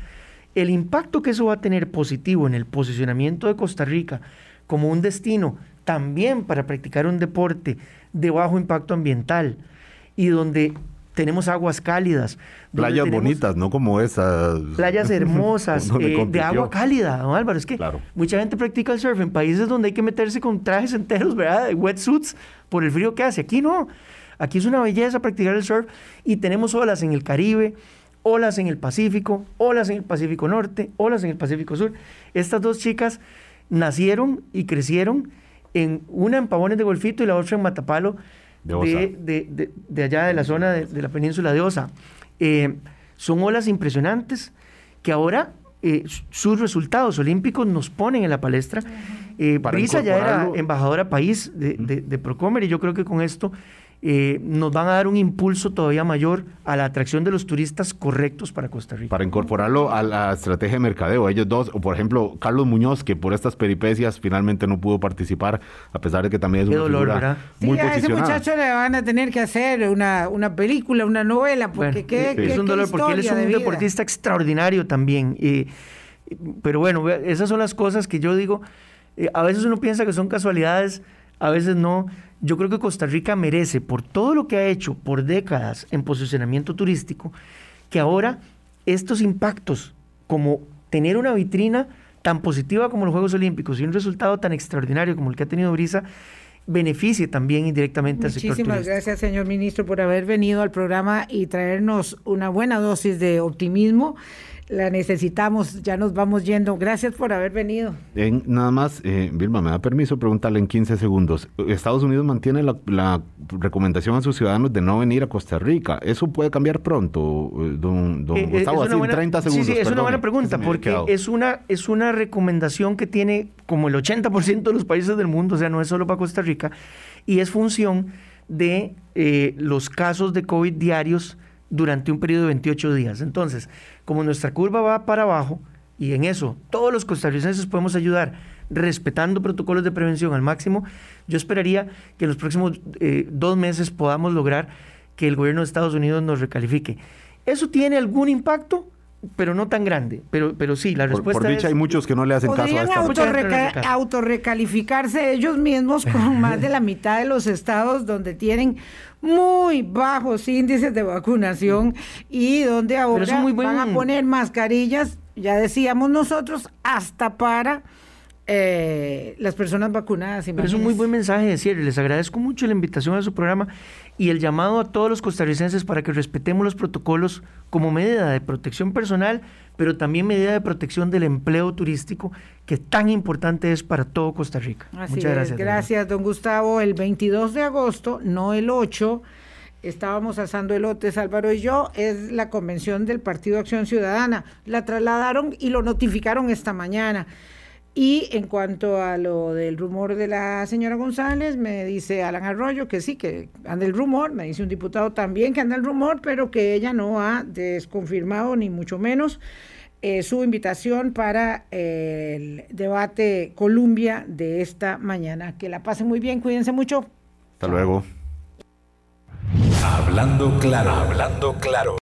el impacto que eso va a tener positivo en el posicionamiento de Costa Rica como un destino también para practicar un deporte de bajo impacto ambiental y donde tenemos aguas cálidas. Playas bonitas, no como esas. Playas hermosas, eh, de agua cálida, don Álvaro. Es que mucha gente practica el surf en países donde hay que meterse con trajes enteros, ¿verdad? De wetsuits por el frío que hace. Aquí no. Aquí es una belleza practicar el surf y tenemos olas en el Caribe, olas en el Pacífico, olas en el Pacífico Norte, olas en el Pacífico Sur. Estas dos chicas nacieron y crecieron en una en Pavones de Golfito y la otra en Matapalo, de, de, allá de la zona de, la península de Osa. Eh, son olas impresionantes que ahora eh, sus resultados olímpicos nos ponen en la palestra. Eh, Brisa ya era embajadora país de, de, Procomer y yo creo que con esto eh, nos van a dar un impulso todavía mayor a la atracción de los turistas correctos para Costa Rica. Para incorporarlo a la estrategia de mercadeo, ellos dos, o por ejemplo, Carlos Muñoz, que por estas peripecias finalmente no pudo participar, a pesar de que también es una dolor, figura muy sí, a ese muchacho le van a tener que hacer una, una película, una novela, porque qué, es un dolor, porque él es un deportista extraordinario también. pero bueno, esas son las cosas que yo digo, eh, a veces uno piensa que son casualidades, a veces no. Yo creo que Costa Rica merece, por todo lo que ha hecho por décadas en posicionamiento turístico, que ahora estos impactos, como tener una vitrina tan positiva como los Juegos Olímpicos y un resultado tan extraordinario como el que ha tenido Brisa, beneficie también indirectamente al sector Muchísimas gracias, señor ministro, por haber venido al programa y traernos una buena dosis de optimismo la necesitamos, ya nos vamos yendo. Gracias por haber venido. En, nada más, eh, Vilma, me da permiso preguntarle en 15 segundos. Estados Unidos mantiene la, recomendación a sus ciudadanos de no venir a Costa Rica. ¿Eso puede cambiar pronto, eh, don, don eh, Gustavo? Así en 30 segundos. Sí, sí, es una buena pregunta, porque es una, es una recomendación que tiene como el 80% de los países del mundo, o sea, no es solo para Costa Rica, y es función de los casos de COVID diarios durante un periodo de 28 días. Entonces, como nuestra curva va para abajo, y en eso todos los costarricenses podemos ayudar respetando protocolos de prevención al máximo, yo esperaría que en los próximos eh, dos meses podamos lograr que el gobierno de Estados Unidos nos recalifique. ¿Eso tiene algún impacto? Pero no tan grande. Pero, pero sí, la respuesta por, por dicha, hay muchos que no le hacen caso a esta autorrecalificarse ellos mismos con más de la mitad de los estados donde tienen muy bajos índices de vacunación y donde ahora van a poner mascarillas, ya decíamos nosotros, hasta para eh, las personas vacunadas. Pero es un muy buen mensaje de cierre. Les agradezco mucho la invitación a su programa y el llamado a todos los costarricenses para que respetemos los protocolos como medida de protección personal, pero también medida de protección del empleo turístico, que tan importante es para todo Costa Rica. Muchas gracias. Gracias, don Gustavo. El 22 de agosto, no el 8 estábamos asando elotes, Álvaro y yo, es la convención del Partido Acción Ciudadana. La trasladaron y lo notificaron esta mañana. Y en cuanto a lo del rumor de la señora González, me dice Alan Arroyo que sí, que anda el rumor, me dice un diputado también que anda el rumor, pero que ella no ha desconfirmado ni mucho menos eh, su invitación para el debate Columbia de esta mañana. Que la pasen muy bien, cuídense mucho. Hasta luego. Hablando claro, hablando claro.